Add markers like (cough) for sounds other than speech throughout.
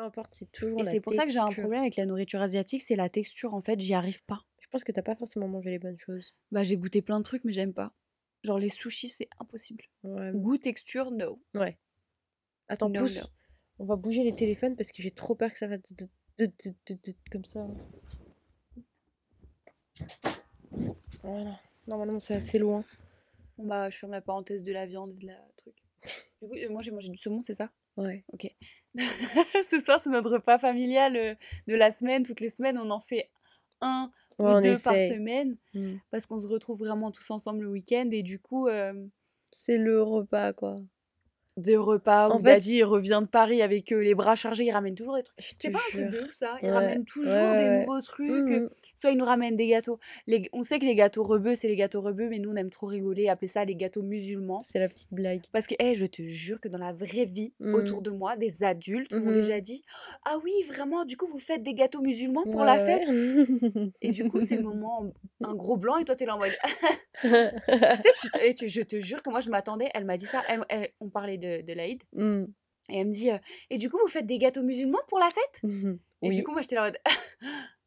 importe, c'est toujours Et la c'est pour ça que j'ai un texture. problème avec la nourriture asiatique, c'est la texture. En fait, j'y arrive pas. Je pense que t'as pas forcément mangé les bonnes choses. Bah, j'ai goûté plein de trucs, mais j'aime pas. Genre les sushis, c'est impossible. Ouais. Goût, texture, no. ouais. Attends, No, pousse. no. On va bouger les téléphones parce que j'ai trop peur que ça va de, de- de- comme ça. Voilà. Normalement, c'est assez loin. Bon, bah, je ferme la parenthèse de la viande et de la truc. Du coup, euh, moi, j'ai mangé du saumon, c'est ça? Ouais. Ok. (laughs) Ce soir, c'est notre repas familial euh, de la semaine. Toutes les semaines, on en fait un ou on deux par semaine Mm. parce qu'on se retrouve vraiment tous ensemble le week-end et du coup, euh, C'est le repas, quoi. Des repas En où fait- Daddy il revient de Paris avec euh, les bras chargés, il ramène toujours des trucs. C'est pas un truc de ouf ça, il Ouais, ramène toujours ouais, des ouais. nouveaux trucs. euh, Mhm. Soit il nous ramène des gâteaux. Les- On sait que les gâteaux rebeux, c'est les gâteaux rebeux, mais nous on aime trop rigoler, appeler ça les gâteaux musulmans. C'est la petite blague. Parce que, eh, je te jure que dans la vraie vie, Mhm. autour de moi, des adultes m'ont déjà dit Ah oui, vraiment, du coup, vous faites des gâteaux musulmans pour la fête? (laughs) Et du coup, c'est le moment, un gros blanc, et toi, t'es là en mode. (laughs) (laughs) tu sais, tu- et tu- je te jure que moi, je m'attendais, elle m'a dit ça, elle- elle- on parlait de, de l'Aïd, Mm. et elle me dit euh, Et du coup, vous faites des gâteaux musulmans pour la fête? Mhm. Et Oui. du coup, moi, j'étais là en mode. (laughs)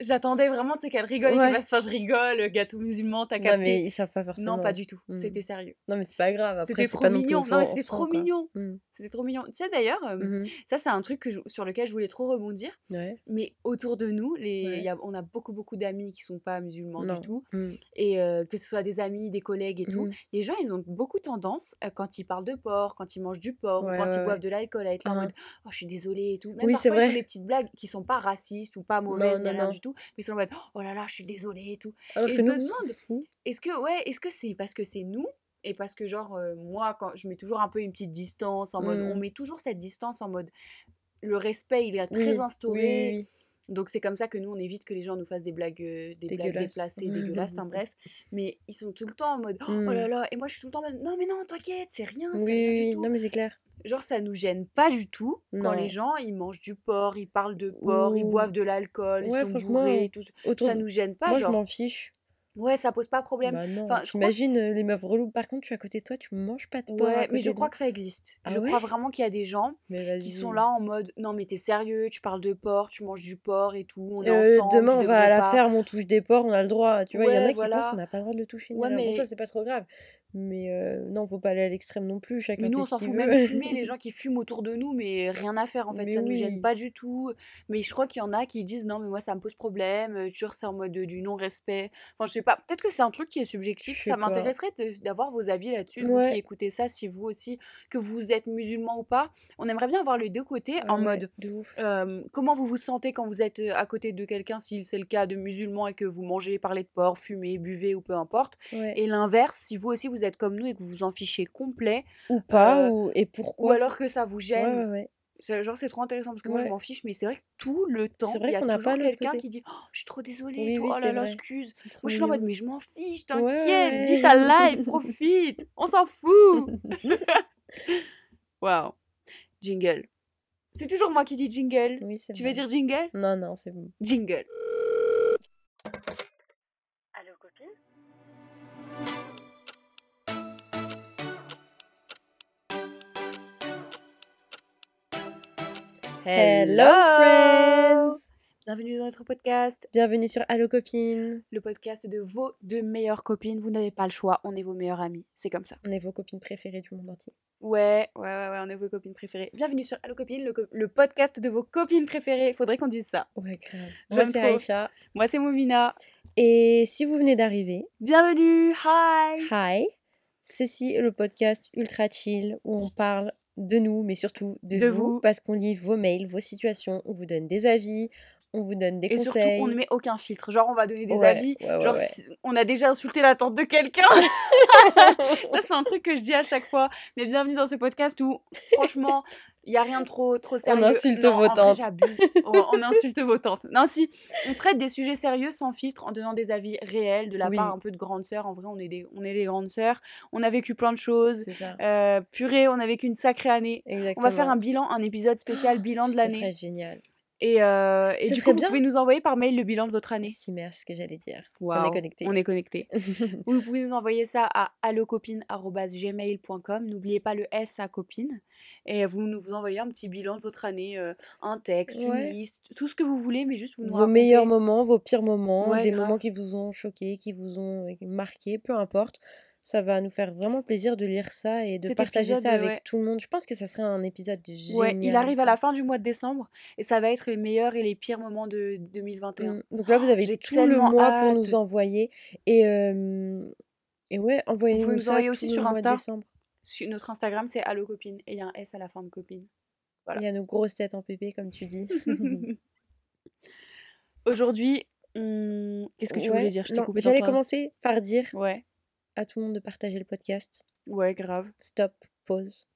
J'attendais vraiment, tu sais, qu'elle rigole et Ouais. qu'elle fasse, je rigole, gâteau musulman, t'as Non, capté. mais ils savent pas forcément. Non, pas du tout, Mm. c'était sérieux. Non, mais c'est pas grave. C'était trop pas non mignon. Non, c'était trop quoi. mignon. Mm. C'était trop mignon. Tu sais d'ailleurs, euh, Mhm. ça c'est un truc que je- sur lequel je voulais trop rebondir. Ouais. Mais autour de nous, les, Ouais. il y a- on a beaucoup beaucoup d'amis qui sont pas musulmans Non. du tout. Mm. Et euh, que ce soit des amis, des collègues et tout, Mhm. les gens ils ont beaucoup tendance, euh, quand ils parlent de porc, quand ils mangent du porc, ou quand ils boivent de l'alcool, à être là en Hein. mode Oh, je suis désolée et tout. Même Oui, c'est parfois ils font des petites blagues qui sont pas racistes ou pas mauvaises non, non. du tout, mais ils sont en mode Oh là là, je suis désolée et tout. Alors Et je me demande, est-ce que, ouais, est-ce que c'est parce que c'est nous et parce que, genre, euh, moi, quand je mets toujours un peu une petite distance, en mode, on Mm. met toujours cette distance en mode, le respect, il est très oui, instauré. oui, oui. Donc, c'est comme ça que nous, on évite que les gens nous fassent des blagues, euh, des blagues déplacées, dégueulasses, enfin bref. Mais ils sont tout le temps en mode, oh Mm. là là, et moi, je suis tout le temps en mode, non, mais non, t'inquiète, c'est rien, c'est Oui, rien oui, du tout. Non, mais c'est clair. Genre, ça nous gêne pas du tout quand les gens, ils mangent du porc, ils parlent de porc, ils boivent de l'alcool, ils sont bourrés, tout. Autour Ça nous gêne pas, Moi, je m'en fiche. Ouais, ça pose pas problème. Bah. Enfin, je crois euh, les meufs reloues. Par contre, je suis à côté de toi, tu manges pas de Ouais, mais je crois que ça existe. Ah je ouais? crois vraiment qu'il y a des gens Mais qui sont là en mode non mais t'es sérieux, tu parles de porc, tu manges du porc et tout, on est Euh, ensemble, demain, tu on va à la pas. ferme, on touche des porcs, on a le droit. Tu vois, il y en a qui pensent qu'on n'a pas le droit de le toucher. Ouais, rien. Bon, ça, mais c'est pas trop grave. Mais euh, non, faut pas aller à l'extrême non plus. mais Chacun nous fait on s'en fout veut. même fumer (laughs) les gens qui fument autour de nous, mais rien à faire en fait, Mais ça nous gêne pas du tout. Mais je crois qu'il y en a qui disent non mais moi ça me pose problème, euh, toujours c'est en mode du non-respect. Enfin je sais pas, peut-être que c'est un truc qui est Je subjectif. Ça pas. m'intéresserait de- d'avoir vos avis là-dessus, vous qui écoutez ça, si vous aussi que vous êtes musulman ou pas. On aimerait bien avoir les deux côtés en mode de. Euh, comment vous vous sentez quand vous êtes euh, à côté de quelqu'un, si c'est le cas de musulman et que vous mangez, parlez de porc, fumez, buvez ou peu importe. Ouais. Et l'inverse, si vous aussi vous êtes comme nous et que vous vous en fichez complet, Ou pas, euh, ou... et ou pourquoi. alors que ça vous gêne. ouais, Genre c'est trop intéressant parce que moi je m'en fiche, mais c'est vrai que tout le temps, il y a toujours quelqu'un qui dit «Oh, je suis trop désolée, et Oui, tout, oui, oh là là, excuse. Moi je suis en mode mais je m'en fiche, t'inquiète, vis ta life, (laughs) profite, on s'en fout. (laughs) (laughs) Waouh, jingle. C'est toujours moi qui dis jingle. Oui, Tu veux vrai. dire jingle? Non, non, c'est bon. Jingle. Allô copine? Hello, friends Bienvenue dans notre podcast, Bienvenue sur Allo Copine. le podcast de vos deux meilleures copines. Vous n'avez pas le choix, on est vos meilleures amies. C'est comme ça. On est vos copines préférées du monde entier. Ouais, ouais, ouais, ouais, on est vos copines préférées. Bienvenue sur Allo Copine, le, co- le podcast de vos copines préférées. Faudrait qu'on dise ça. Ouais, grave. Moi, c'est. Aïcha. Moi, c'est Momina. Et si vous venez d'arriver, Bienvenue, hi hi Ceci est le podcast ultra chill où on parle de nous, mais surtout de, De vous, vous. parce qu'on lit vos mails, vos situations, on vous donne des avis, on vous donne des Et surtout, conseils. on ne met aucun filtre. Genre, on va donner des Ouais, avis. ouais, Genre, ouais. on a déjà insulté la tante de quelqu'un. (laughs) ça, c'est un truc que je dis à chaque fois. Mais bienvenue dans ce podcast où, franchement, il n'y a rien de trop, trop sérieux. insulte Non, vos vrai, tantes. on, on insulte vos tantes. Non, si, on traite des sujets sérieux sans filtre en donnant des avis réels de la Oui. part un peu de grandes sœurs. En vrai, on est, des, on est les grandes sœurs. On a vécu plein de choses. Euh, purée, on a vécu une sacrée année. Exactement. On va faire un bilan, un épisode spécial bilan de Ce l'année. serait génial. Et, euh, et du coup, vous pouvez nous envoyer par mail le bilan de votre année. Si, merci, ce que j'allais dire. On est connectés. On est connectés. (laughs) vous pouvez nous envoyer ça à allocopine.gmail.com. N'oubliez pas le S à copine. Et vous nous vous envoyez un petit bilan de votre année, euh, un texte, Ouais. une liste, tout ce que vous voulez, mais juste vous nous Vos meilleurs moments, vos pires moments, Ouais, des grave. moments qui vous ont choqué, qui vous ont euh, marqué, peu importe. Ça va nous faire vraiment plaisir de lire ça et de Cet partager épisode, ça avec ouais. tout le monde. Je pense que ça serait un épisode Ouais, il génial, arrive à la fin du mois de décembre et ça va être les meilleurs et les pires moments de 2021. Mm. Donc là, vous Oh, avez tout le mois pour nous envoyer. Et, euh, et ouais, Vous envoyez-nous pouvez nous tout aussi sur Insta. notre Instagram, c'est allocopine et il y a un S à la fin de copine. Voilà. Il y a nos grosses têtes en pépé, comme tu dis. (laughs) Aujourd'hui, on- qu'est-ce que tu voulais dire? Je t'ai coupé j'allais commencer par dire Ouais, à tout le monde de partager le podcast. ouais, grave. Stop, pause.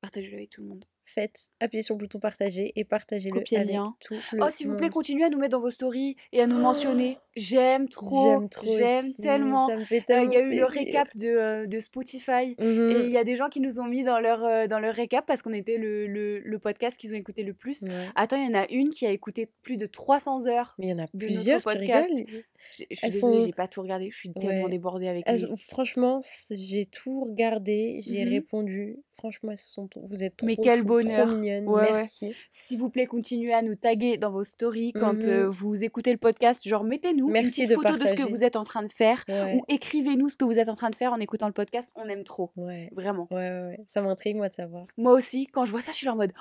Partagez-le avec tout le monde. Faites, appuyez sur le bouton partager et partagez-le Copiez avec lien. tout le Oh, s'il vous plaît, monde. continuez à nous mettre dans vos stories et à nous mentionner. (gasps) J'aime trop, J'aime trop j'aime aussi, tellement. Ça me fait Euh, tellement Il y a eu le plaisir. récap de, euh, de Spotify. Et Mhm. il y a des gens qui nous ont mis dans leur, euh, dans leur récap parce qu'on était le, le, le podcast qu'ils ont écouté le plus. Ouais. Attends, il y en a une qui a écouté plus de 300 heures Mais il y en a de plusieurs, notre podcast. Je suis désolée, sont- j'ai pas tout regardé. Je suis tellement Ouais. débordée avec Elles- les... franchement, j'ai tout regardé, j'ai Mhm. répondu. Franchement, elles sont vous êtes trop Mais quel bonheur. trop mignonnes. Ouais. Merci. S'il vous plaît, continuez à nous taguer dans vos stories quand Mhm. euh, vous écoutez le podcast. Genre, mettez-nous une petite de photo de ce que vous êtes en train de faire Ouais. ou écrivez-nous ce que vous êtes en train de faire en écoutant le podcast. On aime trop, Ouais. vraiment. Ouais, ouais, ouais. Ça m'intrigue, moi, de savoir. Moi aussi, quand je vois ça, je suis en mode.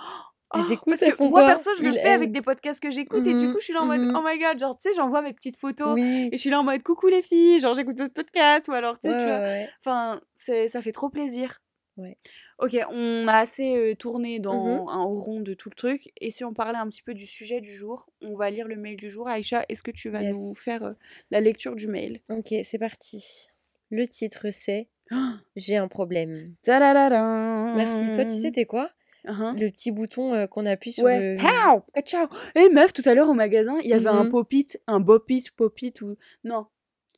Oh, parce que moi, perso, je le fais avec des podcasts que j'écoute et du Mhm, coup, je suis là en mode mhm. oh my god, genre, tu sais, j'envoie mes petites photos Oui. et je suis là en mode coucou les filles, genre, j'écoute votre podcast ou alors, tu sais, Ouais, tu vois. ouais. Enfin, c'est, ça fait trop plaisir. Ouais. Ok, on a assez euh, tourné dans Mhm. un rond de tout le truc. Et si on parlait un petit peu du sujet du jour, on va lire le mail du jour. Aïcha, est-ce que tu vas nous faire euh, la lecture du mail? Ok, c'est parti. Le titre, c'est (gasps) J'ai un problème. Merci. Toi, tu sais, t'es quoi? Uhum. Le petit bouton euh, qu'on appuie sur Ouais. le. Pow Ciao Eh meuf, tout à l'heure au magasin, il y avait un Mhm. pop-it, un bop-it, pop-it ou... Non.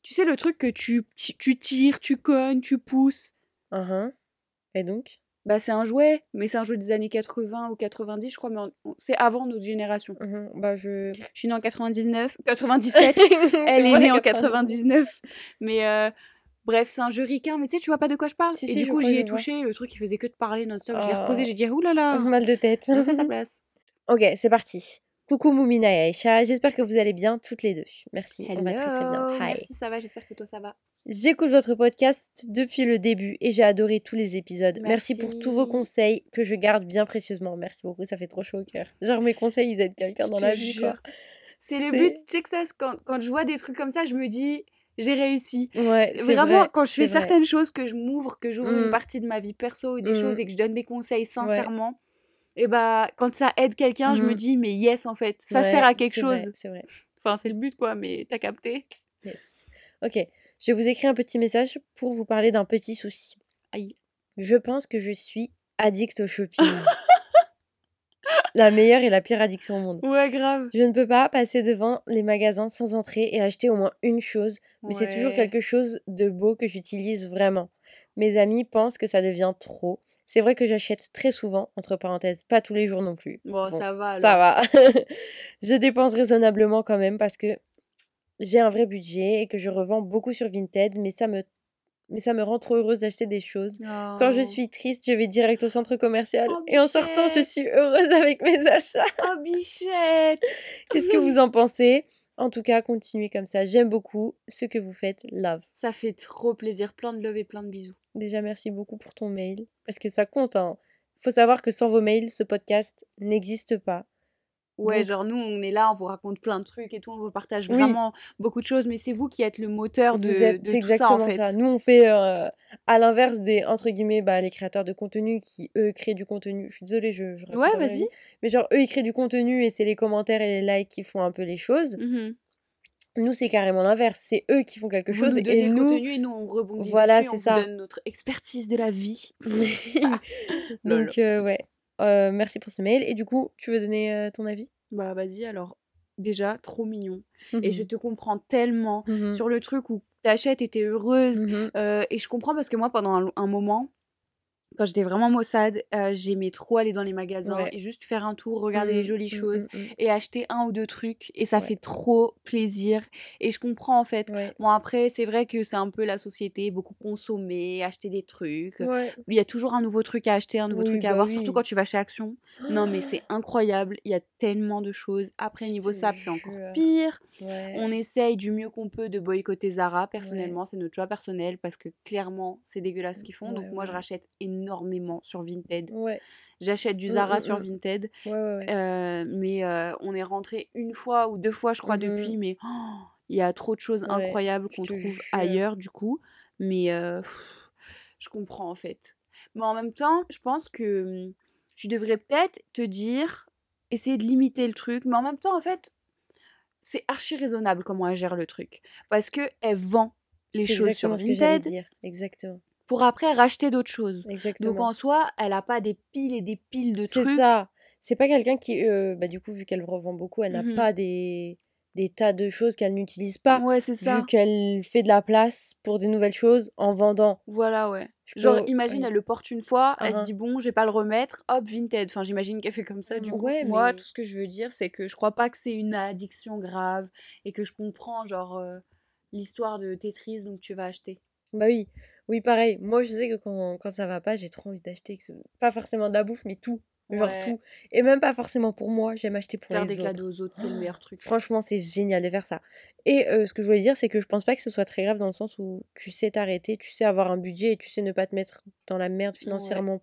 Tu sais le truc que tu, tu tires, tu cognes, tu pousses Uhum. Et donc? Bah c'est un jouet, mais c'est un jouet des années 80 ou 90 je crois, mais c'est avant notre génération. Mhm. Bah, je. Je suis née en 99, 97, (laughs) elle est née en 90. 99. Mais euh, bref, c'est un jeu ricain, mais tu sais, tu vois pas de quoi je parle. Si, Et si, du je coup, j'y ai je vois. touché, le truc il faisait que de parler non-stop. Je l'ai Oh. reposé, j'ai dit, oulala, (laughs) Mal de tête. reste à ta place. (laughs) ok, c'est parti. Coucou Moumina et Aïcha, j'espère que vous allez bien toutes les deux. Merci, on va très très bien. Hello, Hi. merci, ça va, j'espère que toi ça va. J'écoute votre podcast depuis le début et j'ai adoré tous les épisodes. Merci. pour tous vos conseils que je garde bien précieusement. Merci beaucoup, ça fait trop chaud au cœur. Genre mes conseils, ils aident quelqu'un Je dans la vie. C'est le but, tu sais que ça, quand, quand je vois des trucs comme ça, je me dis, j'ai réussi. Ouais, Vraiment, vrai, quand je fais vrai. certaines choses, que je m'ouvre, que j'ouvre une Mm. partie de ma vie perso ou des Mm. choses et que je donne des conseils sincèrement, et bah quand ça aide quelqu'un, je me Mhm. dis, mais yes en fait, ça Ouais, sert à quelque chose. C'est vrai. Enfin, c'est le but quoi, mais t'as capté. Yes. Ok, je vous écris un petit message pour vous parler d'un petit souci. Aïe. Je pense que je suis addict au shopping. (laughs) la meilleure et la pire addiction au monde. Ouais, grave. Je ne peux pas passer devant les magasins sans entrer et acheter au moins une chose, mais c'est toujours quelque chose de beau que j'utilise vraiment. Mes amis pensent que ça devient trop. C'est vrai que j'achète très souvent, entre parenthèses, pas tous les jours non plus. Bon, Bon, ça va alors. Ça va. (laughs) je dépense raisonnablement quand même parce que j'ai un vrai budget et que je revends beaucoup sur Vinted, mais ça me, mais ça me rend trop heureuse d'acheter des choses. Quand je Oh. suis triste, je vais direct au centre commercial Oh, et en sortant, je suis heureuse avec mes achats. Oh, bichette (laughs) Qu'est-ce que vous en pensez? En tout cas, continuez comme ça. J'aime beaucoup ce que vous faites. Love. Ça fait trop plaisir, plein de love et plein de bisous. Déjà, merci beaucoup pour ton mail. Parce que ça compte. Il faut savoir que sans vos mails, ce podcast n'existe pas. Ouais, Donc- genre nous, on est là, on vous raconte plein de trucs et tout, on vous partage Oui. vraiment beaucoup de choses, mais c'est vous qui êtes le moteur de, Vous êtes, de tout ça exactement en fait. Nous, on fait euh, à l'inverse des, entre guillemets, bah, les créateurs de contenu qui, eux, créent du contenu. Je suis désolée, je, Ouais, vas-y. Mais genre, eux, ils créent du contenu et c'est les commentaires et les likes qui font un peu les choses. Mhm. Nous, c'est carrément l'inverse. C'est eux qui font quelque Vous chose nous et le nous, contenu et nous on rebondit Voilà, on c'est ça. donne notre expertise de la vie. (laughs) (laughs) Donc, euh, ouais. Euh, merci pour ce mail. Et du coup, tu veux donner euh, ton avis? Bah vas-y alors, déjà trop mignon. Et je te comprends tellement Mhm. sur le truc où t'achètes et t'es heureuse. Mhm. Euh, et je comprends parce que moi pendant un, un moment, quand j'étais vraiment maussade, euh, j'aimais trop aller dans les magasins et juste faire un tour, regarder les mmh, jolies mmh, choses mmh, et acheter un ou deux trucs. Et ça fait trop plaisir. Et je comprends en fait. Bon, après, c'est vrai que c'est un peu la société, beaucoup consommer, acheter des trucs. Il y a toujours un nouveau truc à acheter, un nouveau truc à bah avoir, surtout quand tu vas chez Action. Non, mais c'est (gasps) incroyable. Il y a tellement de choses. Après, niveau SAP, c'est encore pire. On essaye du mieux qu'on peut de boycotter Zara. Personnellement, c'est notre choix personnel parce que clairement, c'est dégueulasse ce qu'ils font. Donc, moi, je rachète énormément énormément sur Vinted. Ouais. J'achète du mmh, Zara mmh, sur mmh. Vinted. Euh, mais euh, on est rentré une fois ou deux fois, je crois, depuis. Mais oh, il y a trop de choses incroyables qu'on trouve ailleurs, du coup. Mais euh, je comprends, en fait. Mais en même temps, je pense que tu devrais peut-être te dire, essayer de limiter le truc. Mais en même temps, en fait, c'est archi raisonnable comment elle gère le truc. Parce qu'elle vend les choses sur Vinted. Exactement pour après racheter d'autres choses. Exactement. Donc en soi, elle a pas des piles et des piles de trucs. C'est ça. C'est pas quelqu'un qui, euh, bah, du coup, vu qu'elle revend beaucoup, elle n'a mmh pas des, des tas de choses qu'elle n'utilise pas. Ouais, c'est ça. Vu qu'elle fait de la place pour des nouvelles choses en vendant. Voilà, ouais. Genre, imagine, elle le porte une fois, elle se dit, bon, je vais pas le remettre, hop, Vinted. Enfin, j'imagine qu'elle fait comme ça, du coup. Moi, tout ce que je veux dire, c'est que je crois pas que c'est une addiction grave et que je comprends, genre, euh, l'histoire de Tetris, donc tu vas acheter. Bah oui. Oui, pareil. Moi, je sais que quand, quand ça va pas, j'ai trop envie d'acheter. Pas forcément de la bouffe, mais tout. Genre tout. Et même pas forcément pour moi, j'aime acheter pour faire les autres. Faire des cadeaux aux autres, c'est le meilleur truc. (gasps) Franchement, c'est génial de faire ça. Et euh, ce que je voulais dire, c'est que je pense pas que ce soit très grave dans le sens où tu sais t'arrêter, tu sais avoir un budget et tu sais ne pas te mettre dans la merde financièrement ouais.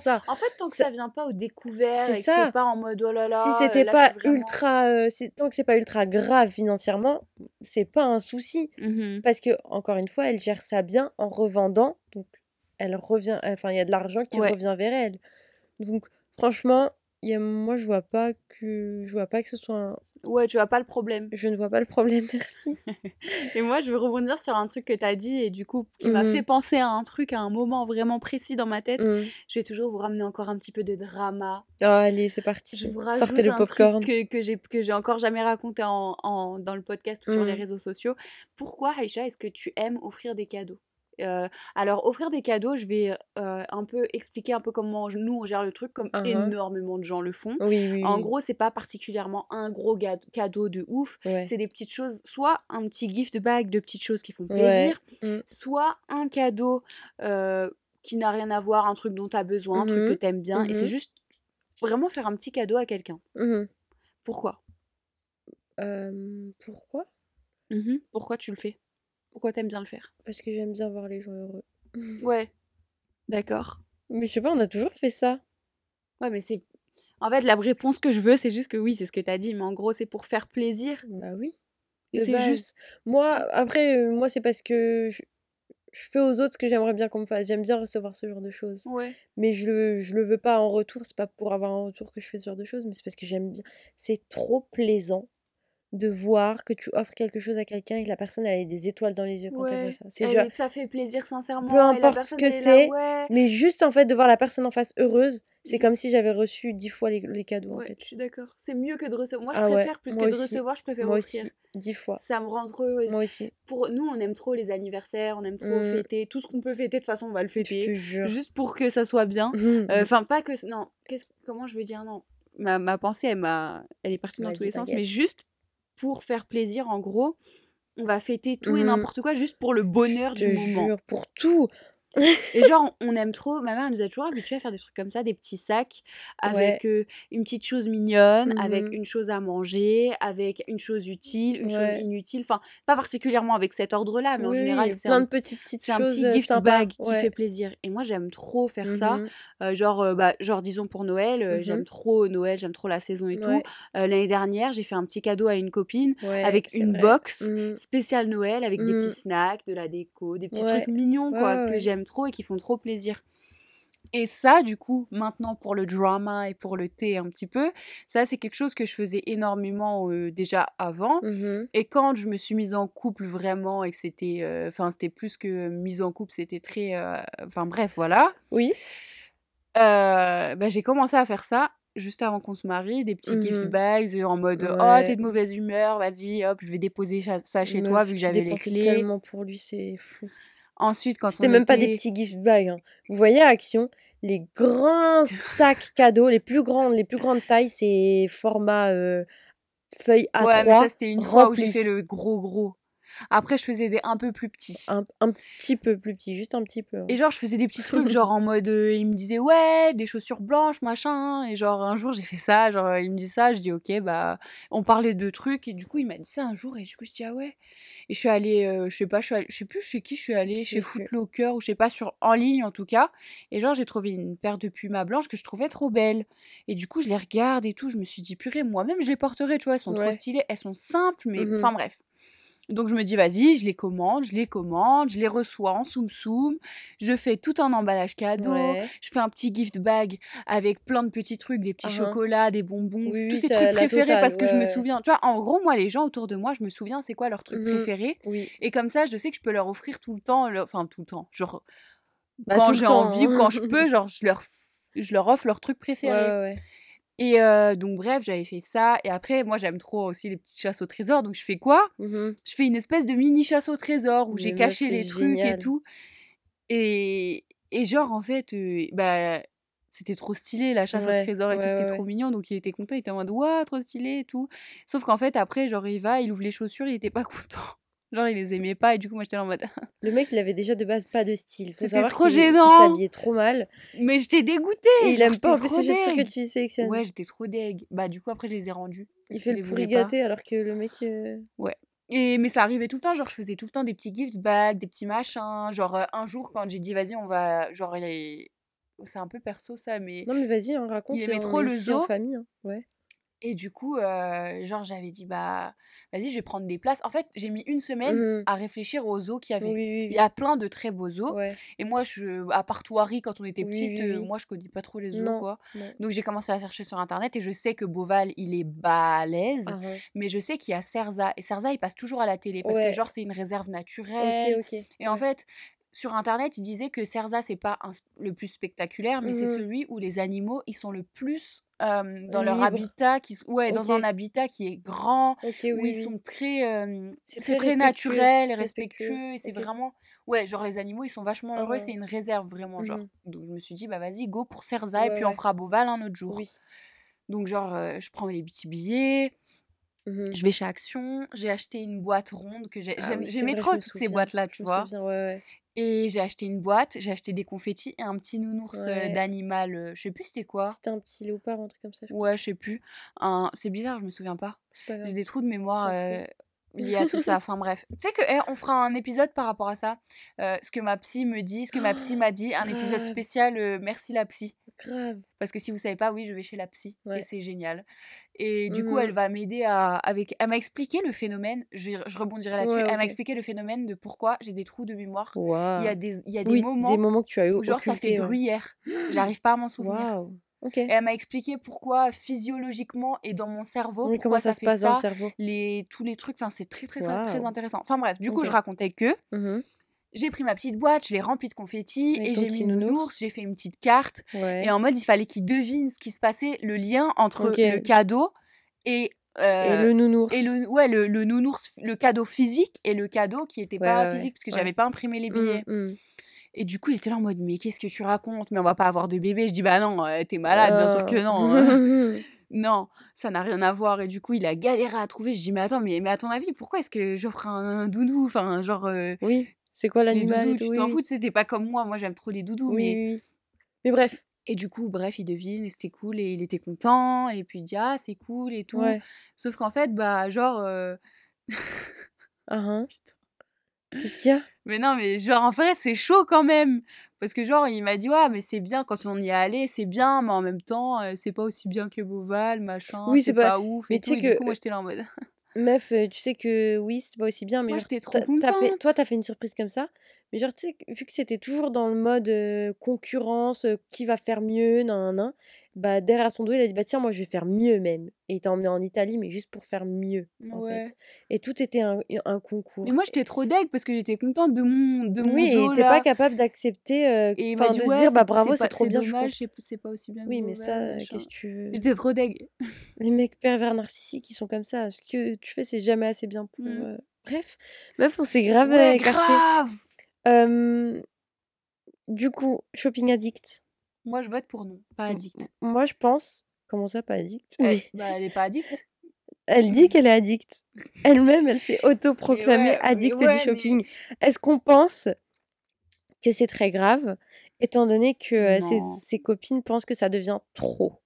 Ça. En fait, tant que ça, vient pas au découvert et que c'est pas en mode oh là là. Si c'était pas ultra, euh, tant que c'est pas ultra grave financièrement, c'est pas un souci. Mmh Parce que encore une fois, elle gère ça bien en revendant, donc elle revient, enfin il y a de l'argent qui revient vers elle. Donc franchement, y a, moi je vois pas que je vois pas que ce soit un, Ouais, tu vois pas le problème. Je ne vois pas le problème, (laughs) merci. et moi, je veux rebondir sur un truc que tu as dit et du coup, qui m'a mmh fait penser à un truc, à un moment vraiment précis dans ma tête. Mmh. Je vais toujours vous ramener encore un petit peu de drama. Oh, allez, c'est parti. Je vous Sortez le popcorn. que, que j'ai que j'ai encore jamais raconté en, en, dans le podcast ou sur les mmh. réseaux sociaux. Pourquoi, Aïcha, est-ce que tu aimes offrir des cadeaux? Alors, offrir des cadeaux, je vais un peu expliquer un peu comment nous on gère le truc, comme mmh énormément de gens le font. en gros, c'est pas particulièrement un gros cadeau de ouf. C'est des petites choses, soit un petit gift bag de petites choses qui font plaisir, mmh. soit un cadeau qui n'a rien à voir, un truc dont tu as besoin, un truc que mmh tu aimes bien. Et c'est juste vraiment faire un petit cadeau à quelqu'un. Pourquoi? Pourquoi? Pourquoi tu le fais? Pourquoi t'aimes bien le faire? Parce que j'aime bien voir les gens heureux. (laughs) Ouais. D'accord. Mais je sais pas, on a toujours fait ça. Ouais, mais c'est. En fait, la réponse que je veux, c'est juste que oui, c'est ce que t'as dit, mais en gros, c'est pour faire plaisir. Bah oui. Et c'est juste. Moi, après, euh, moi, c'est parce que je... fais aux autres ce que j'aimerais bien qu'on me fasse. J'aime bien recevoir ce genre de choses. Ouais. Mais je le, je le veux pas en retour. C'est pas pour avoir un retour que je fais ce genre de choses, mais c'est parce que j'aime bien. C'est trop plaisant de voir que tu offres quelque chose à quelqu'un et que la personne a des étoiles dans les yeux quand elle voit ça. C'est ça fait plaisir sincèrement. Peu importe ce que c'est, mais juste en fait de voir la personne en face heureuse, c'est mmh. comme si j'avais reçu dix fois les, cadeaux en fait. Je suis d'accord. C'est mieux que de recevoir. Moi je ah préfère plus que de recevoir, je préfère Moi aussi, dix fois. Ça me rend trop heureuse. Moi aussi. Pour nous, on aime trop les anniversaires, on aime trop mmh. fêter, tout ce qu'on peut fêter de toute façon, on va le fêter. Juste pour que ça soit bien. Mmh, euh, enfin pas que non, comment je veux dire non. Ma, ma pensée elle m'a elle est partie dans tous les sens mais juste pour faire plaisir, en gros. On va fêter tout et mmh n'importe quoi juste pour le bonheur du moment. Jure, pour tout et genre, on aime trop. Ma mère nous a toujours habitués à faire des trucs comme ça, des petits sacs avec une petite chose mignonne, avec mmh une chose à manger, avec une chose utile, une chose inutile. Enfin, pas particulièrement avec cet ordre-là, mais en général, c'est un, petit, un petit gift bag qui fait plaisir. Et moi, j'aime trop faire ça. Mmh genre, bah, genre, disons pour Noël, mmh j'aime trop Noël, j'aime trop la saison et tout. L'année dernière, j'ai fait un petit cadeau à une copine avec une box spéciale Noël avec des petits snacks, de la déco, des petits trucs mignons, quoi, que j'aime trop et qui font trop plaisir. Et ça, du coup, maintenant pour le drama et pour le thé un petit peu, ça c'est quelque chose que je faisais énormément euh, déjà avant. Mmh et quand je me suis mise en couple vraiment et que c'était, euh, enfin c'était plus que mise en couple, c'était très, euh, enfin bref, voilà. Oui. bah, j'ai commencé à faire ça juste avant qu'on se marie, des petits gift mmh bags en mode oh t'es de mauvaise humeur, vas-y hop je vais déposer ça chez toi vu que j'avais les clés. tellement pour lui c'est fou. Ensuite, quand C'était même pas des petits gift bags. Hein. Vous voyez Action, les grands (laughs) sacs cadeaux, les plus grandes, les plus grandes tailles, c'est format euh, feuille A3. Ouais, mais ça, c'était une fois où j'ai fait le gros gros. Après, je faisais des un peu plus petits. Un, un petit peu plus petit, juste un petit peu. Hein. Et genre, je faisais des petits trucs, (laughs) genre en mode, euh, il me disait, ouais, des chaussures blanches, machin. Et genre, un jour, j'ai fait ça, genre, il me dit ça, je dis, ok, bah, on parlait de trucs. Et du coup, il m'a dit ça un jour, et du coup, je dis, ah ouais. Et je suis allée, euh, je sais pas, je, suis je sais plus chez qui je suis allée, chez Footlocker, ou je sais pas, sur, en ligne en tout cas. Et genre, j'ai trouvé une paire de Puma blanches que je trouvais trop belle. Et du coup, je les regarde et tout, je me suis dit, purée, moi-même, je les porterai, tu vois, elles sont trop stylées, elles sont simples, mais mmh enfin bref. Donc je me dis, vas-y, je les commande, je les commande, je les reçois en soum soum, je fais tout un emballage cadeau, je fais un petit gift bag avec plein de petits trucs, des petits uh-huh. chocolats, des bonbons, tous ces trucs préférés parce que je me souviens. Tu vois, en gros, moi, les gens autour de moi, je me souviens c'est quoi leur truc mmh préféré. Et comme ça, je sais que je peux leur offrir tout le temps, enfin tout le temps, genre bah, quand j'ai envie, quand je (laughs) peux, genre je leur, je leur offre leur truc préféré. Et donc bref, j'avais fait ça. Et après, moi j'aime trop aussi les petites chasses au trésor. Donc je fais quoi? Mmh Je fais une espèce de mini chasse au trésor où j'ai caché les trucs et tout. Et, et genre en fait, bah c'était trop stylé la chasse au trésor et tout, c'était trop mignon. Donc il était content, il était en mode waouh, trop stylé et tout. Sauf qu'en fait, après, genre il va, il ouvre les chaussures, il était pas (laughs) content. Genre, il les aimait pas et du coup, moi j'étais en mode. (laughs) le mec, il avait déjà de base pas de style. C'était trop gênant. Il s'habillait trop mal. Mais j'étais dégoûtée. Et il aime pas en plus, c'est sûr que tu sélectionnes. Ouais, j'étais trop deg. Bah, du coup, après, je les ai rendus. Il fait le pourri gâté alors que le mec. Euh, ouais. Et, mais ça arrivait tout le temps, genre je faisais tout le temps des petits gift bags, des petits machins. Genre euh, un jour quand j'ai dit vas-y on va, genre c'est un peu perso ça, mais... Non mais vas-y, on raconte. Il aimait trop le zoo. En famille, hein. ouais. Et du coup, genre, j'avais dit, bah, vas-y, je vais prendre des places. En fait, j'ai mis une semaine mmh à réfléchir aux zoos qu'il y avait. Il y a plein de très beaux zoos. Et moi, je, à part Touari, quand on était petite, moi, je connais pas trop les zoos, quoi. Donc, j'ai commencé à chercher sur Internet et je sais que Beauval, il est balèze. Ah mais je sais qu'il y a Cerza. Et Cerza, il passe toujours à la télé parce que, genre, c'est une réserve naturelle. Et en fait, sur internet, il disait que Cerza c'est pas le plus spectaculaire, mais c'est mmh celui où les animaux ils sont le plus dans leur habitat, qui, ouais, dans un habitat qui est grand, où ils sont très, c'est très, naturel et respectueux, et c'est vraiment, ouais, genre les animaux ils sont vachement heureux, c'est une réserve vraiment, genre. Mmh Donc je me suis dit, bah vas-y, go pour Cerza, et puis on fera Beauval un autre jour. Donc genre, je prends les petits billets. Mmh je vais chez Action, j'ai acheté une boîte ronde que j'ai. Ah j'aimais trop toutes ces boîtes-là, tu vois. Et j'ai acheté une boîte, j'ai acheté des confettis et un petit nounours d'animal, je sais plus c'était quoi. C'était un petit léopard, un truc comme ça. Je ouais, je sais plus. Un... C'est bizarre, je me souviens pas. J'ai des trous de mémoire liés à tout ça. (laughs) Enfin bref. Tu sais que eh, on fera un épisode par rapport à ça. ce que ma psy me dit, ce que ma psy m'a dit, un épisode spécial Merci la psy. Grave. Parce que si vous savez pas, oui, je vais chez la psy et c'est génial. Et du coup, elle mmh. va m'aider à avec elle m'a expliqué le phénomène, je, je rebondirai là-dessus. elle m'a expliqué le phénomène de pourquoi j'ai des trous de mémoire. Il y a des il y a des moments des moments que tu as eu genre ça fait gruyère. J'arrive pas à m'en souvenir. Et elle m'a expliqué pourquoi physiologiquement et dans mon cerveau pourquoi ça, se passe ça, dans le cerveau. les tous les trucs enfin c'est très très très intéressant. Enfin bref, du coup, je racontais que mmh j'ai pris ma petite boîte, je l'ai remplie de confettis et j'ai mis une nounours, j'ai fait une petite carte. Et en mode, il fallait qu'il devine ce qui se passait, le lien entre le cadeau et, euh, le nounours. Et le, ouais, le, nounours, le cadeau physique et le cadeau qui n'était pas physique parce que j'avais pas imprimé les billets. Mmh. Et du coup, il était là en mode, mais qu'est-ce que tu racontes? Mais on va pas avoir de bébé. Je dis, bah non, euh, t'es malade, bien sûr que non. Hein. (laughs) non, ça n'a rien à voir. Et du coup, il a galéré à trouver. Je dis, mais attends, mais, mais à ton avis, pourquoi est-ce que j'offre un, un doudou? Enfin, genre. Euh, oui. C'est quoi l'animal Tu t'en fous, c'était pas comme moi. Moi, j'aime trop les doudous. mais... mais bref. Et du coup, bref, il devine et c'était cool et il était content. Et puis il dit, ah, c'est cool et tout. Sauf qu'en fait, bah, genre. Euh... (laughs) Ah, hein. Qu'est-ce qu'il y a? Mais non, mais genre, en fait, c'est chaud quand même. Parce que, genre, il m'a dit, ouais, mais c'est bien quand on y est allé, c'est bien, mais en même temps, euh, c'est pas aussi bien que Beauval, machin. Oui, c'est pas... ouf. Et, tout, et du coup, moi, j'étais là en mode. (laughs) Meuf, tu sais que oui, c'est pas aussi bien, mais Moi, j'étais trop fait, toi, t'as fait une surprise comme ça. Mais genre, tu sais, vu que c'était toujours dans le mode concurrence, qui va faire mieux, nan, nan, nan, bah, derrière ton dos, il a dit, bah tiens, moi, je vais faire mieux même. Et il t'a emmené en Italie, mais juste pour faire mieux, en fait. Et tout était un, un concours. Et moi, j'étais trop deg parce que j'étais contente de mon, de mon Oui, et il pas capable d'accepter, Et de se dire, bah bravo, c'est trop bien. dommage, c'est pas aussi bien Oui, mais ça, qu'est-ce que tu veux? J'étais trop deg. (laughs) Les mecs pervers narcissiques, ils sont comme ça. Ce que tu fais, c'est jamais assez bien pour. Mmh. Bref, meuf, on s'est grave écarté. grave Du coup, shopping addict. Moi, je vote pour non, pas addict. Moi, je pense. Comment ça, pas addict? Elle, bah, elle est pas addict. (laughs) Elle dit qu'elle est addict. Elle-même, elle, s'est (laughs) autoproclamée addict du shopping. Est-ce qu'on pense que c'est très grave, étant donné que euh, ses, ses, copines pensent que ça devient trop?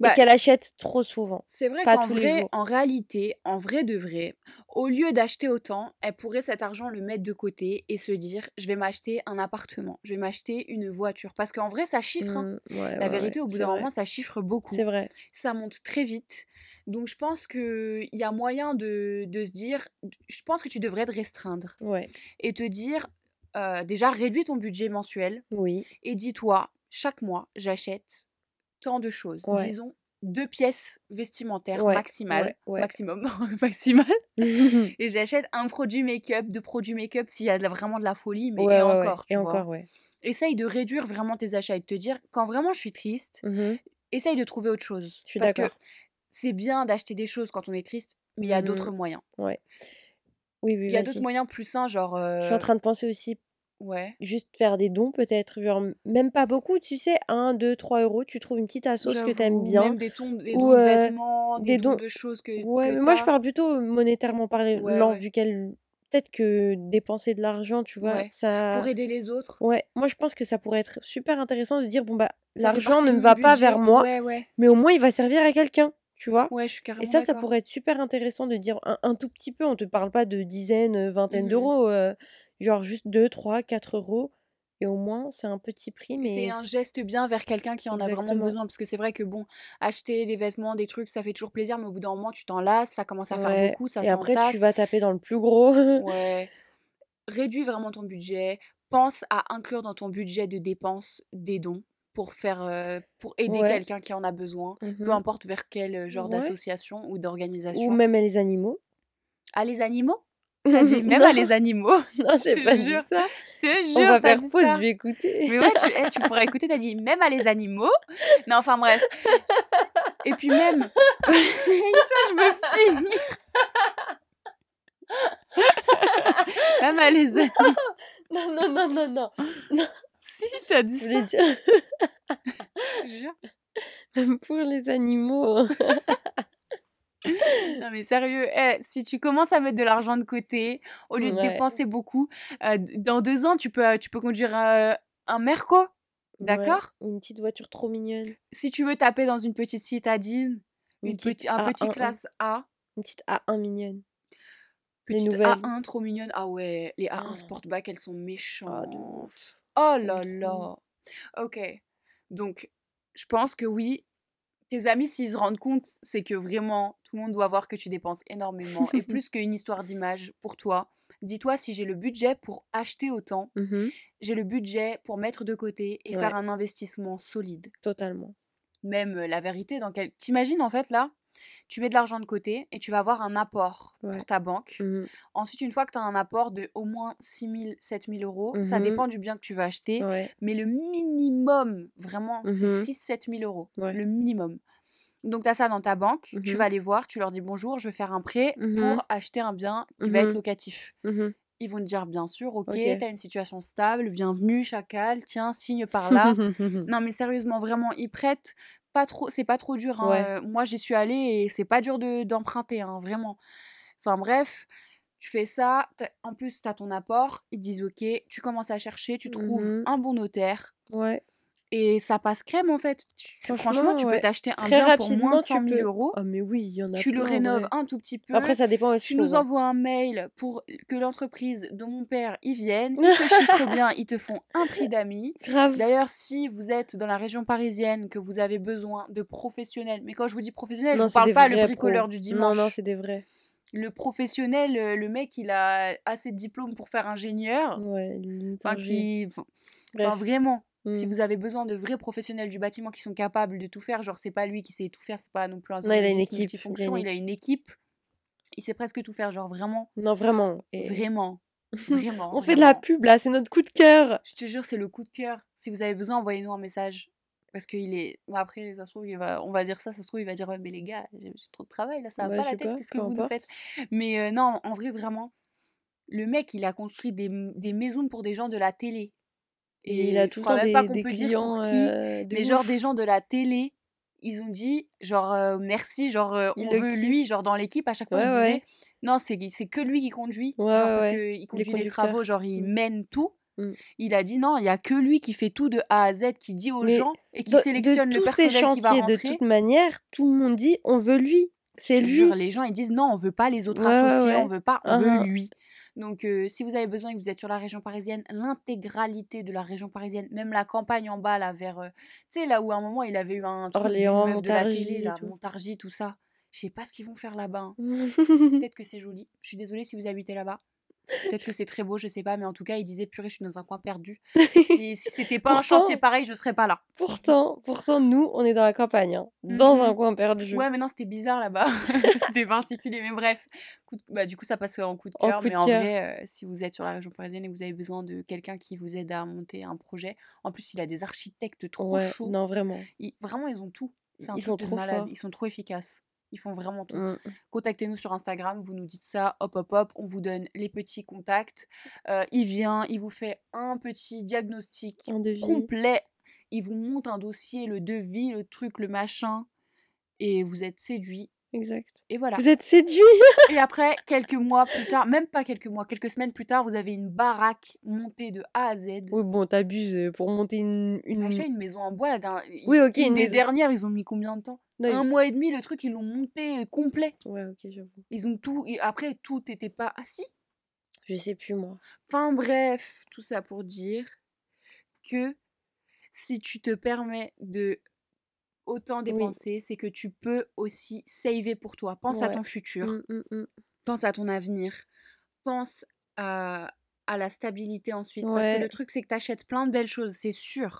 Bah, qu'elle achète trop souvent. C'est vrai qu'en vrai, en réalité, en vrai de vrai, au lieu d'acheter autant, elle pourrait cet argent le mettre de côté et se dire je vais m'acheter un appartement, je vais m'acheter une voiture. Parce qu'en vrai, ça chiffre. Hein. Mmh, La vérité, au bout d'un moment, ça chiffre beaucoup. C'est vrai. Ça monte très vite. Donc je pense qu'il y a moyen de, de, se dire, je pense que tu devrais te restreindre. Ouais. Et te dire, euh, déjà, réduis ton budget mensuel. Oui. Et dis-toi, chaque mois, j'achète tant de choses. Disons deux pièces vestimentaires maximales, maximum, (laughs) maximal. (laughs) et j'achète un produit make-up, deux produits make-up s'il y a vraiment de la folie, mais et encore, tu et vois. Encore, Essaye de réduire vraiment tes achats et de te dire, quand vraiment je suis triste, mmh essaye de trouver autre chose. Je suis Parce que c'est bien d'acheter des choses quand on est triste, mais il y a mmh d'autres moyens. Ouais. Oui, oui, Il y a d'autres moyens plus sains, genre... Je suis en train de penser aussi Ouais. Juste faire des dons peut-être, genre même pas beaucoup, tu sais, 1, 2, 3 euros, tu trouves une petite assos que t'aimes bien. Même des, dons, des dons de vêtements, des, dons, de choses que. Ouais, mais moi je parle plutôt monétairement parlant, vu qu'elle. Peut-être que dépenser de l'argent, tu vois, ça. Pour aider les autres. Ouais, moi je pense que ça pourrait être super intéressant de dire bon bah, l'argent ne me va pas vers moi, mais au moins il va servir à quelqu'un tu vois? Ouais, je suis carrément Et ça, ça pourrait être super intéressant de dire un, tout petit peu, on te parle pas de dizaines, vingtaines mmh d'euros, genre juste 2, 3, 4 euros. Et au moins, c'est un petit prix, mais... C'est un geste bien vers quelqu'un qui en a vraiment besoin. Parce que c'est vrai que, bon, acheter des vêtements, des trucs, ça fait toujours plaisir, mais au bout d'un moment, tu t'en lasses, ça commence à faire beaucoup, ça Et après, tu vas taper dans le plus gros. (laughs) ouais. Réduis vraiment ton budget. Pense à inclure dans ton budget de dépenses des dons pour faire pour aider quelqu'un qui en a besoin, peu mmh importe vers quel genre d'association ou d'organisation. Ou même les animaux. Ah les animaux? T'as dit (laughs) même à les animaux. (laughs) Non, je te pas jure. ça. Je te jure. On va faire pause, je vais écouter. Mais ouais, tu, eh, tu pourrais écouter. T'as dit même à les animaux. Non, enfin bref. Et puis même. je veux finir. même à les animaux. Non, non, non, non, non. non. Si, t'as dit ça. je te jure. Même pour les animaux. Non mais sérieux, eh, si tu commences à mettre de l'argent de côté, au lieu de dépenser beaucoup, euh, dans deux ans, tu peux, euh, tu peux conduire euh, un Merco. D'accord? Une petite voiture trop mignonne. Si tu veux taper dans une petite citadine, une, petite un petit classe A. Une petite A1 mignonne. Petite A1 trop mignonne. Ah ouais, les A1 ah. Sportback, elles sont méchantes. Oh là là. Ok. Donc, je pense que oui, tes amis, s'ils se rendent compte, c'est que vraiment, tout le monde doit voir que tu dépenses énormément. et (laughs) plus qu'une histoire d'image pour toi, dis-toi, si j'ai le budget pour acheter autant, mmh j'ai le budget pour mettre de côté et faire un investissement solide. Totalement. Même la vérité, dans quel... T'imagines en fait là, tu mets de l'argent de côté et tu vas avoir un apport pour ta banque. Mmh Ensuite, une fois que tu as un apport de au moins 6 000, 7 000 euros, ça mmh dépend du bien que tu vas acheter, mais le minimum, vraiment, mmh c'est 6 7 000 euros. Le minimum. Donc, tu as ça dans ta banque, tu vas les voir, tu leur dis bonjour, je veux faire un prêt pour acheter un bien qui va être locatif. Ils vont te dire bien sûr, ok, tu as une situation stable, bienvenue, chacal, tiens, signe par là. (laughs) non, mais sérieusement, vraiment, ils prêtent pas trop, c'est pas trop dur. Hein, moi, j'y suis allée et c'est pas dur d'emprunter, hein, vraiment. Enfin bref, tu fais ça. En plus, tu as ton apport. Ils te disent OK. Tu commences à chercher. Tu trouves mmh un bon notaire. Ouais. Et ça passe crème en fait. franchement, tu peux t'acheter un bien pour moins de 100 000 euros. Ah, mais oui, il y en a Tu le rénoves un tout petit peu. Après, ça dépend Tu nous envoies un mail pour que l'entreprise de mon père y vienne. Ils te (laughs) chiffrent bien, ils te font un prix d'amis. D'ailleurs, si vous êtes dans la région parisienne, que vous avez besoin de professionnels, mais quand je vous dis professionnel, je ne parle pas le bricoleur du dimanche. Non, non, c'est des vrais. Le professionnel, euh, le mec, il a assez de diplômes pour faire ingénieur. Ouais, enfin, qui. Enfin, vraiment. Si mmh. vous avez besoin de vrais professionnels du bâtiment qui sont capables de tout faire, genre c'est pas lui qui sait tout faire, c'est pas non plus un non, il a une équipe, il a une équipe. Il sait presque tout faire, genre vraiment. Non, vraiment. Vraiment. (laughs) Vraiment. On fait de la pub là, c'est notre coup de cœur. Je te jure, c'est le coup de cœur. Si vous avez besoin, envoyez-nous un message. Parce qu'il est. après, ça se trouve, il va... on va dire ça, ça se trouve, il va dire Ouais, mais les gars, j'ai trop de travail là, ça va pas la tête, qu'est-ce que vous nous faites? Mais euh, non, en vrai, vraiment, le mec, il a construit des, des maisons pour des gens de la télé. Et il a tout le temps des, clients. mais genre des gens de la télé, ils ont dit genre merci, genre on veut lui, genre dans l'équipe à chaque fois on disait non c'est c'est que lui qui conduit, genre parce qu'il conduit les, travaux, genre il mmh. mène tout. Mmh. Il a dit non, il y a que lui qui fait tout de A à Z, qui dit aux gens et qui sélectionne le personnel qui va rentrer. De toute manière, tout le monde dit on veut lui. C'est lui. Jure, les gens ils disent non, on veut pas les autres associés, on veut pas, on veut uh-huh. lui. Donc, si vous avez besoin et que vous êtes sur la région parisienne, l'intégralité de la région parisienne, même la campagne en bas, là, vers. tu sais, là où à un moment il avait eu un truc Orléans, de la télé, là, Montargis, tout ça. Je sais pas ce qu'ils vont faire là-bas. Hein. (laughs) Peut-être que c'est joli. Je suis désolée si vous habitez là-bas. Peut-être que c'est très beau, je sais pas, mais en tout cas, il disait purée, je suis dans un coin perdu. (laughs) Si, si c'était pas un chantier pareil, je serais pas là. Pourtant, pourtant, nous, on est dans la campagne, hein, dans mmh un coin perdu. Ouais, mais non, c'était bizarre là-bas. (laughs) c'était particulier, mais bref. Bah, du coup, ça passe en coup de cœur. Mais en vrai, euh, si vous êtes sur la région parisienne et que vous avez besoin de quelqu'un qui vous aide à monter un projet, en plus, il a des architectes trop ouais, chauds. Non, vraiment. vraiment, ils ont tout. Ils sont trop malades. Ils sont trop efficaces. Ils font vraiment tout. Mmh. Contactez-nous sur Instagram, vous nous dites ça, hop, hop, hop, on vous donne les petits contacts. Euh, il vient, il vous fait un petit diagnostic complet. Il vous monte un dossier, le devis, le truc, le machin. Et vous êtes séduit. Exact. Et voilà. Vous êtes séduit. (laughs) et après, quelques mois plus tard, même pas quelques mois, quelques semaines plus tard, vous avez une baraque montée de A à Z. Oui, bon, t'abuses euh, pour monter une. une... une maison en bois, la dernière. Oui, ok. Une, des dernières, ils ont mis combien de temps? Un mois et demi, le truc, ils l'ont monté complet. Ouais, ok, j'avoue. Ils ont tout. Et après, tout n'était pas assis. Je sais plus, moi. Enfin, bref, tout ça pour dire que si tu te permets de autant dépenser, c'est que tu peux aussi saver pour toi. Pense à ton futur. Mmh, mmh, mmh. Pense à ton avenir. Pense à, à la stabilité ensuite. Parce que le truc, c'est que tu achètes plein de belles choses, c'est sûr.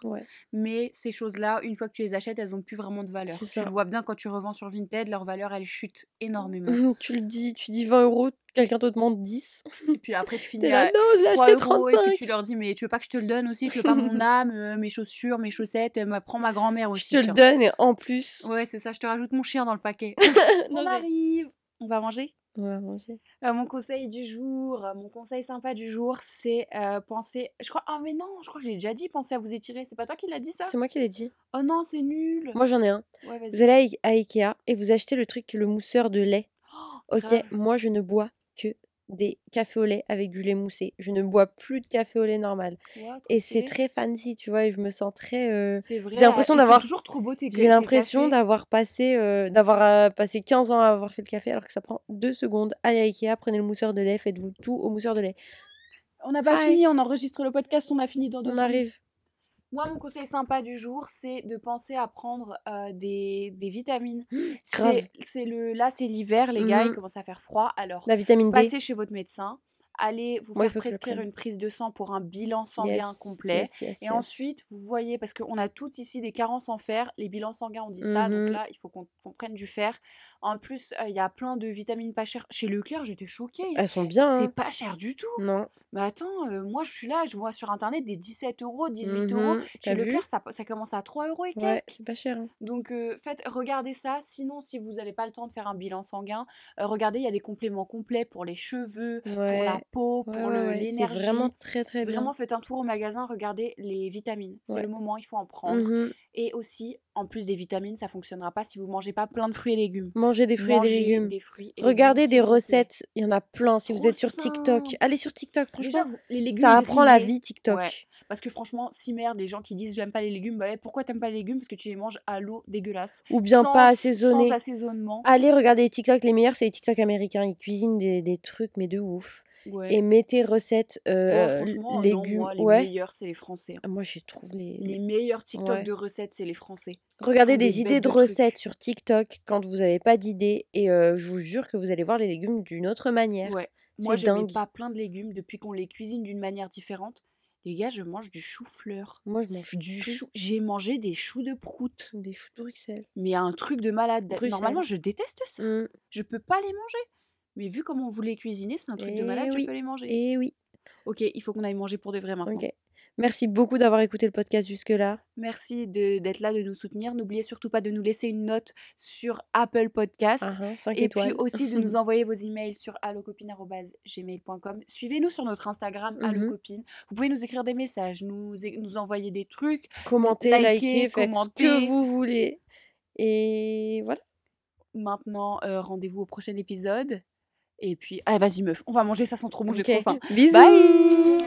Mais ces choses-là, une fois que tu les achètes, elles n'ont plus vraiment de valeur. Tu le vois bien quand tu revends sur Vinted, leur valeur, elle chute énormément. (laughs) tu le dis, tu dis 20 euros, quelqu'un te demande 10. Et puis après, tu (laughs) finis à non, 3 euros, et puis tu leur dis, mais tu veux pas que je te le donne aussi? Tu veux pas mon (laughs) âme, euh, mes chaussures, mes chaussettes euh, Prends ma grand-mère aussi. Je te le donne et en plus... Ouais, c'est ça, je te rajoute mon chien dans le paquet. on arrive On va manger euh, mon conseil du jour, mon conseil sympa du jour, c'est euh, penser. Je crois. Ah, mais non, je crois que j'ai déjà dit penser à vous étirer. C'est pas toi qui l'as dit ça? C'est moi qui l'ai dit. Oh non, c'est nul. Moi j'en ai un. vous allez à Ikea et vous achetez le truc, le mousseur de lait. Oh, ok, moi je ne bois que des cafés au lait avec du lait moussé. Je ne bois plus de café au lait normal. et c'est très fancy, tu vois, et je me sens très. Euh, j'ai l'impression d'avoir. toujours trop beau J'ai l'impression d'avoir passé, euh, d'avoir euh, passé 15 ans à avoir fait le café, alors que ça prend 2 secondes. Allez à Ikea, prenez le mousseur de lait, faites-vous tout au mousseur de lait. On n'a pas fini, on enregistre le podcast, on a fini dans deux On arrive. Moi, mon conseil sympa du jour, c'est de penser à prendre des, des, vitamines. (gasps) C'est le là, c'est l'hiver, les gars, il mmh commence à faire froid. Alors, la vitamine passez chez votre médecin allez vous faire prescrire une prise de sang pour un bilan sanguin complet. et ensuite, vous voyez, parce qu'on a toutes ici des carences en fer, les bilans sanguins, on dit ça, donc mmh là, il faut qu'on prenne du fer. En plus, il y a plein de vitamines pas chères. Chez Leclerc, j'étais choquée. Elles sont bien. C'est hein. pas cher du tout. Non. Mais attends, moi, je suis là, je vois sur Internet des 17 euros, 18 euros. Mmh Chez Leclerc, ça, ça, commence à 3 euros et quelques. Ouais, c'est pas cher. Hein. Donc, faites, regardez ça. Sinon, si vous n'avez pas le temps de faire un bilan sanguin, regardez, il y a des compléments complets pour les cheveux, pour la peau, pour l'énergie. vraiment très très bien. Vraiment, faites un tour au magasin, regardez les vitamines. C'est le moment, il faut en prendre. Mmh et aussi, en plus des vitamines, ça fonctionnera pas si vous mangez pas plein de fruits et légumes. Mangez des fruits et légumes. Des fruits regardez des recettes, il y en a plein. Si vous êtes sur TikTok, allez sur TikTok, franchement. les légumes ça apprend la vie TikTok. Parce que franchement, si merde, des gens qui disent j'aime pas les légumes, bah pourquoi t'aimes pas les légumes? Parce que tu les manges à l'eau dégueulasse. Ou bien pas assaisonnés. Sans assaisonnement. Allez regarder les TikTok, les meilleurs, c'est les TikTok américains. Ils cuisinent des, des trucs, mais de ouf et mettez recettes euh, légumes. les meilleurs, c'est les Français. Hein. Moi, je trouve les... les meilleurs TikTok de recettes, c'est les Français. Regardez des, idées de, recettes sur TikTok quand vous n'avez pas d'idées et je vous jure que vous allez voir les légumes d'une autre manière. Ouais. Moi, je mets pas plein de légumes depuis qu'on les cuisine d'une manière différente. Les gars, je mange du chou-fleur. Moi, je mange du chou. J'ai mangé des choux de prout. Des choux de Bruxelles. Mais un truc de malade. Normalement, je déteste ça. Mmh. Je peux pas les manger. Mais vu comment vous les cuisiner, c'est un truc de malade, je peux les manger. Et oui. Ok, il faut qu'on aille manger pour de vrai maintenant. Ok. Merci beaucoup d'avoir écouté le podcast jusque-là. Merci d'être là, de nous soutenir. N'oubliez surtout pas de nous laisser une note sur Apple Podcast. Ah, et puis aussi de (laughs) nous envoyer vos emails sur allocopine.gmail.com. Suivez-nous sur notre Instagram, mmh allocopine. Vous pouvez nous écrire des messages, nous, nous envoyer des trucs. Commentez, likez, faites ce que vous voulez. Et voilà. Maintenant, euh, rendez-vous au prochain épisode. Et puis, ah, vas-y meuf, on va manger ça sans trop bouger trop faim. Bisous. Bye